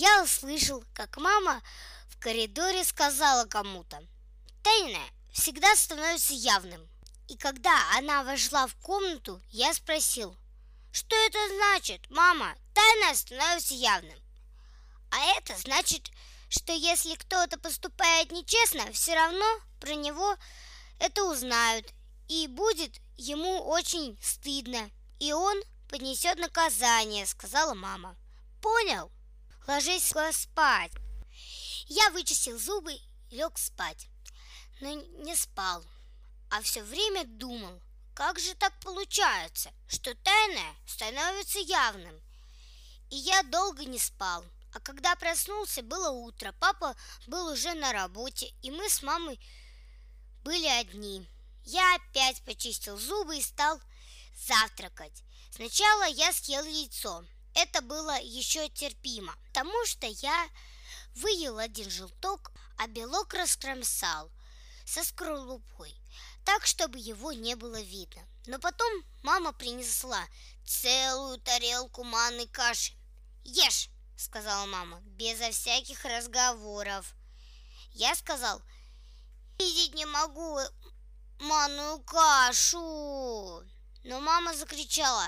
Я услышал, как мама в коридоре сказала кому-то. Тайное всегда становится явным. И когда она вошла в комнату, я спросил, что это значит, мама? Тайное становится явным. А это значит, что если кто-то поступает нечестно, все равно про него это узнают, и будет ему очень стыдно, и он понесет наказание, сказала мама. Понял? Ложись спать. Я вычистил зубы и лег спать, но не спал, а все время думал, как же так получается, что тайное становится явным. И я долго не спал. А когда проснулся, было утро. Папа был уже на работе, и мы с мамой были одни. Я опять почистил зубы и стал завтракать. Сначала я съел яйцо. Это было еще терпимо, потому что я выел один желток, а белок раскромсал со скорлупой, так, чтобы его не было видно. Но потом мама принесла целую тарелку манной каши. «Ешь!» — сказала мама, безо всяких разговоров. Я сказал, «Видеть не могу манную кашу!» Но мама закричала,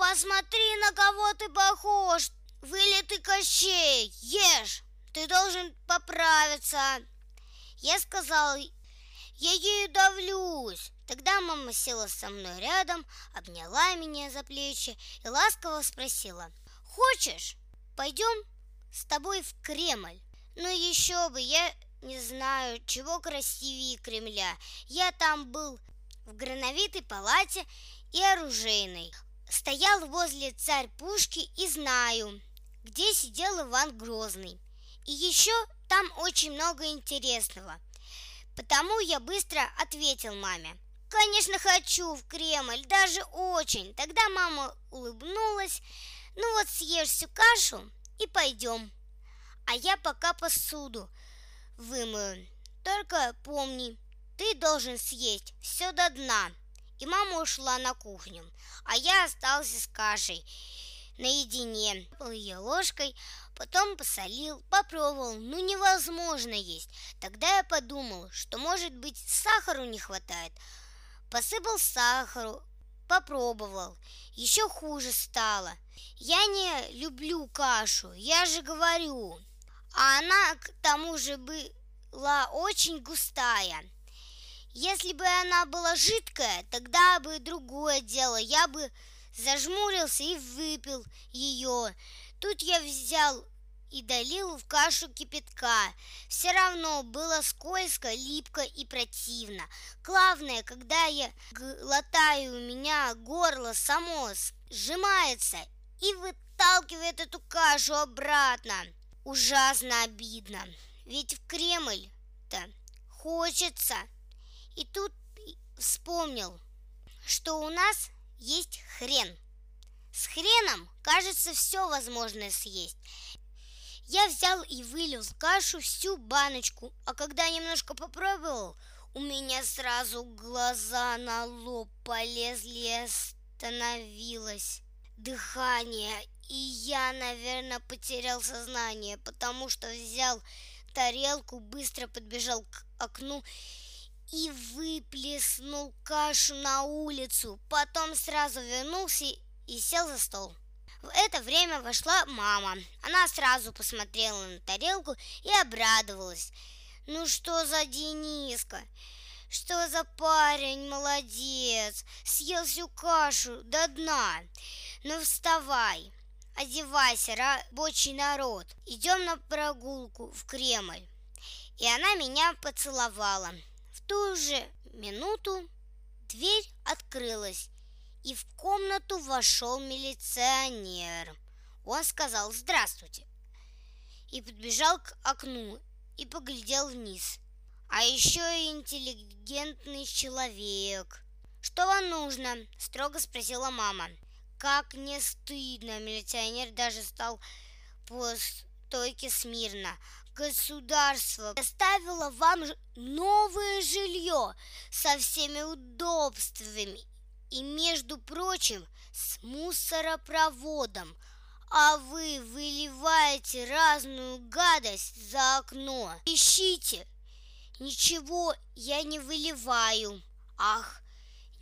«Посмотри, на кого ты похож! Вылитый Кощей! Ешь! Ты должен поправиться!» Я сказал, «Я ею давлюсь!» Тогда мама села со мной рядом, обняла меня за плечи и ласково спросила, «Хочешь, пойдем с тобой в Кремль?» Ну еще бы, я не знаю, чего красивее Кремля. Я там был в грановитой палате и оружейной. Стоял возле царь пушки и знаю, где сидел Иван Грозный. И еще там очень много интересного. Потому я быстро ответил маме. Конечно, хочу в Кремль, даже очень. Тогда мама улыбнулась. Ну вот съешь всю кашу и пойдем. А я пока посуду вымою. Только помни, ты должен съесть все до дна. И мама ушла на кухню, а я остался с кашей наедине. Был ее ложкой, потом посолил, попробовал, ну невозможно есть. Тогда я подумал, что может быть сахару не хватает. Посыпал сахару, попробовал. Еще хуже стало. Я не люблю кашу, я же говорю. А она к тому же была очень густая. Если бы она была жидкая, тогда бы другое дело. Я бы зажмурился и выпил ее. Тут я взял и долил в кашу кипятка. Все равно было скользко, липко и противно. Главное, когда я глотаю, у меня горло само сжимается и выталкивает эту кашу обратно. Ужасно обидно. Ведь в Кремль-то хочется. И тут вспомнил, что у нас есть хрен. С хреном, кажется, все возможно съесть. Я взял и вылил в кашу всю баночку, а когда немножко попробовал, у меня сразу глаза на лоб полезли и остановилось дыхание, и я, наверное, потерял сознание, потому что взял тарелку, быстро подбежал к окну и выплеснул кашу на улицу. Потом сразу вернулся и сел за стол. В это время вошла мама. Она сразу посмотрела на тарелку и обрадовалась. Ну что за Дениска? Что за парень, молодец, съел всю кашу до дна. Ну вставай, одевайся, рабочий народ, идем на прогулку в Кремль. И она меня поцеловала. Ту же минуту дверь открылась, и в комнату вошел милиционер. Он сказал «Здравствуйте» и подбежал к окну и поглядел вниз. А еще интеллигентный человек. «Что вам нужно?» – строго спросила мама. «Как не стыдно!» Милиционер даже стал по стойке смирно. Государство оставило вам новое жилье со всеми удобствами и, между прочим, с мусоропроводом. а вы выливаете разную гадость за окно. Ищите. Ничего я не выливаю. Ах,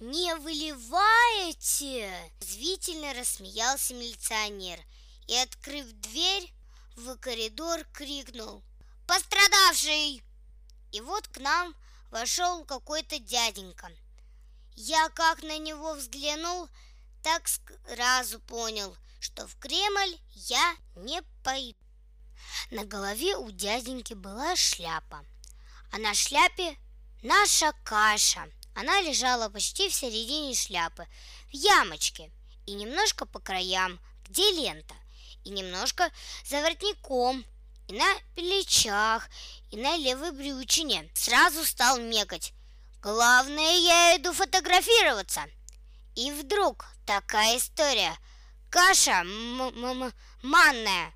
не выливаете? Звительно рассмеялся милиционер и, открыв дверь, в коридор крикнул «Пострадавший!» И вот к нам вошел какой-то дяденька. Я как на него взглянул, так сразу понял, что в Кремль я не пойду. На голове у дяденьки была шляпа, а на шляпе наша каша. Она лежала почти в середине шляпы, в ямочке и немножко по краям, где лента, и немножко за воротником, и на плечах, и на левой брючине. Сразу стал мекать. Главное, я иду фотографироваться. И вдруг такая история. Каша манная,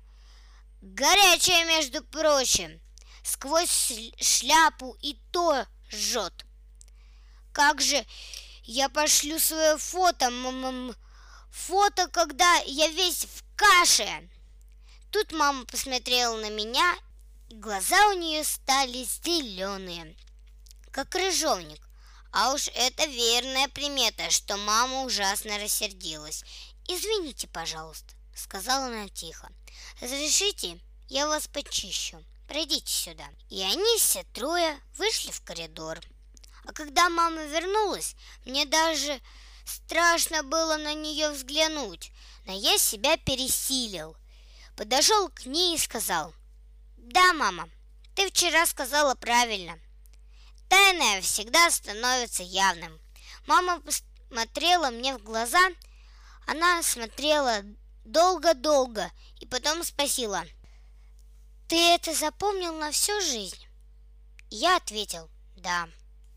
горячая, между прочим, сквозь шляпу и то жжет. Как же я пошлю свое фото, фото, когда я весь в каше. Тут мама посмотрела на меня, и глаза у нее стали зеленые, как крыжовник. А уж это верная примета, что мама ужасно рассердилась. «Извините, пожалуйста», — сказала она тихо. «Разрешите, я вас почищу. Пройдите сюда». И они все трое вышли в коридор. А когда мама вернулась, мне даже страшно было на нее взглянуть, но я себя пересилил подошел к ней и сказал, «Да, мама, ты вчера сказала правильно. Тайное всегда становится явным». Мама посмотрела мне в глаза, она смотрела долго-долго и потом спросила, «Ты это запомнил на всю жизнь?» Я ответил, «Да».